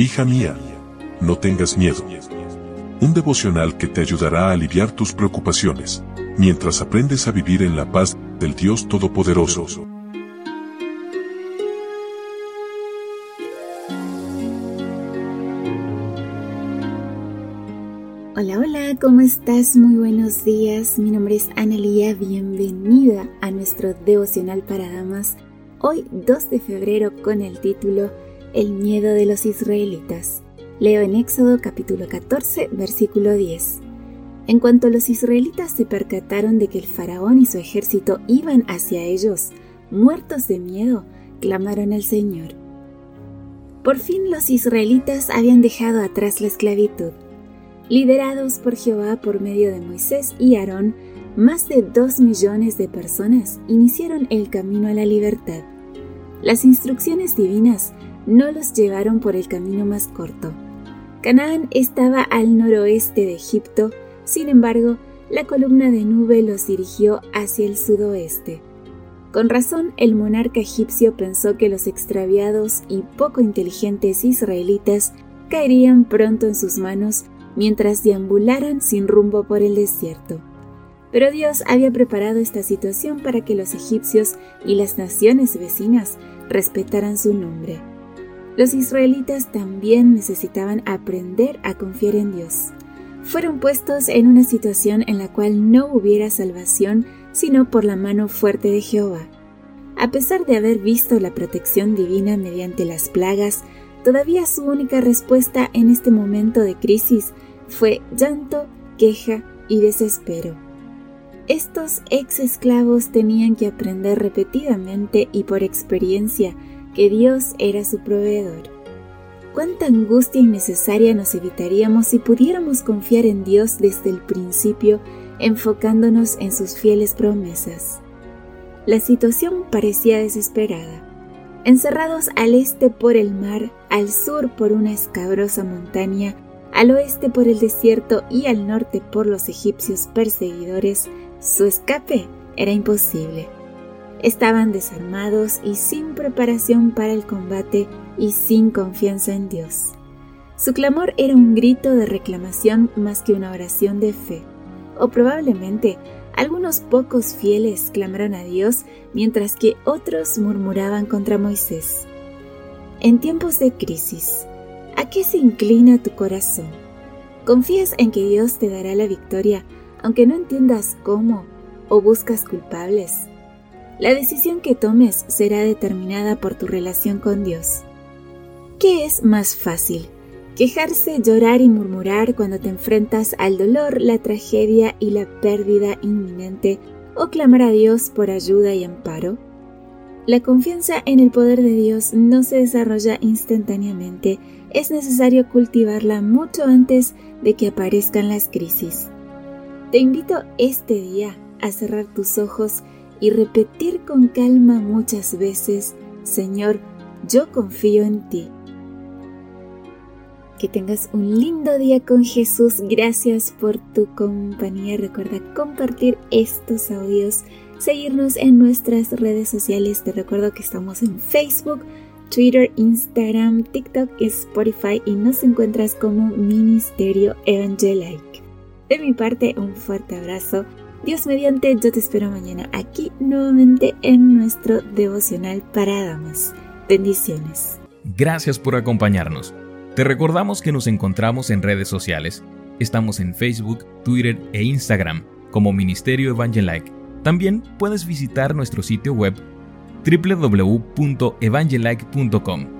Hija mía, no tengas miedo. Un devocional que te ayudará a aliviar tus preocupaciones, mientras aprendes a vivir en la paz del Dios Todopoderoso. Hola, hola, ¿cómo estás? Muy buenos días. Mi nombre es Analia. Bienvenida a nuestro devocional para damas. Hoy, 2 de febrero, con el título el miedo de los israelitas. Leo en Éxodo capítulo 14, versículo 10. En cuanto los israelitas se percataron de que el faraón y su ejército iban hacia ellos, muertos de miedo, clamaron al Señor. Por fin los israelitas habían dejado atrás la esclavitud. Liderados por Jehová por medio de Moisés y Aarón, más de dos millones de personas iniciaron el camino a la libertad. Las instrucciones divinas no los llevaron por el camino más corto. Canaán estaba al noroeste de Egipto, sin embargo, la columna de nube los dirigió hacia el sudoeste. Con razón, el monarca egipcio pensó que los extraviados y poco inteligentes israelitas caerían pronto en sus manos mientras deambularan sin rumbo por el desierto. Pero Dios había preparado esta situación para que los egipcios y las naciones vecinas respetaran su nombre los israelitas también necesitaban aprender a confiar en Dios. Fueron puestos en una situación en la cual no hubiera salvación sino por la mano fuerte de Jehová. A pesar de haber visto la protección divina mediante las plagas, todavía su única respuesta en este momento de crisis fue llanto, queja y desespero. Estos ex esclavos tenían que aprender repetidamente y por experiencia que Dios era su proveedor. Cuánta angustia innecesaria nos evitaríamos si pudiéramos confiar en Dios desde el principio, enfocándonos en sus fieles promesas. La situación parecía desesperada. Encerrados al este por el mar, al sur por una escabrosa montaña, al oeste por el desierto y al norte por los egipcios perseguidores, su escape era imposible. Estaban desarmados y sin preparación para el combate y sin confianza en Dios. Su clamor era un grito de reclamación más que una oración de fe. O probablemente algunos pocos fieles clamaron a Dios mientras que otros murmuraban contra Moisés. En tiempos de crisis, ¿a qué se inclina tu corazón? ¿Confías en que Dios te dará la victoria aunque no entiendas cómo o buscas culpables? La decisión que tomes será determinada por tu relación con Dios. ¿Qué es más fácil? ¿Quejarse, llorar y murmurar cuando te enfrentas al dolor, la tragedia y la pérdida inminente o clamar a Dios por ayuda y amparo? La confianza en el poder de Dios no se desarrolla instantáneamente, es necesario cultivarla mucho antes de que aparezcan las crisis. Te invito este día a cerrar tus ojos y repetir con calma muchas veces, Señor, yo confío en ti. Que tengas un lindo día con Jesús. Gracias por tu compañía. Recuerda compartir estos audios, seguirnos en nuestras redes sociales. Te recuerdo que estamos en Facebook, Twitter, Instagram, TikTok y Spotify y nos encuentras como Ministerio Evangelique. De mi parte, un fuerte abrazo Dios mediante, yo te espero mañana aquí nuevamente en nuestro devocional para damas. Bendiciones. Gracias por acompañarnos. Te recordamos que nos encontramos en redes sociales. Estamos en Facebook, Twitter e Instagram como Ministerio Evangelike. También puedes visitar nuestro sitio web www.evangelike.com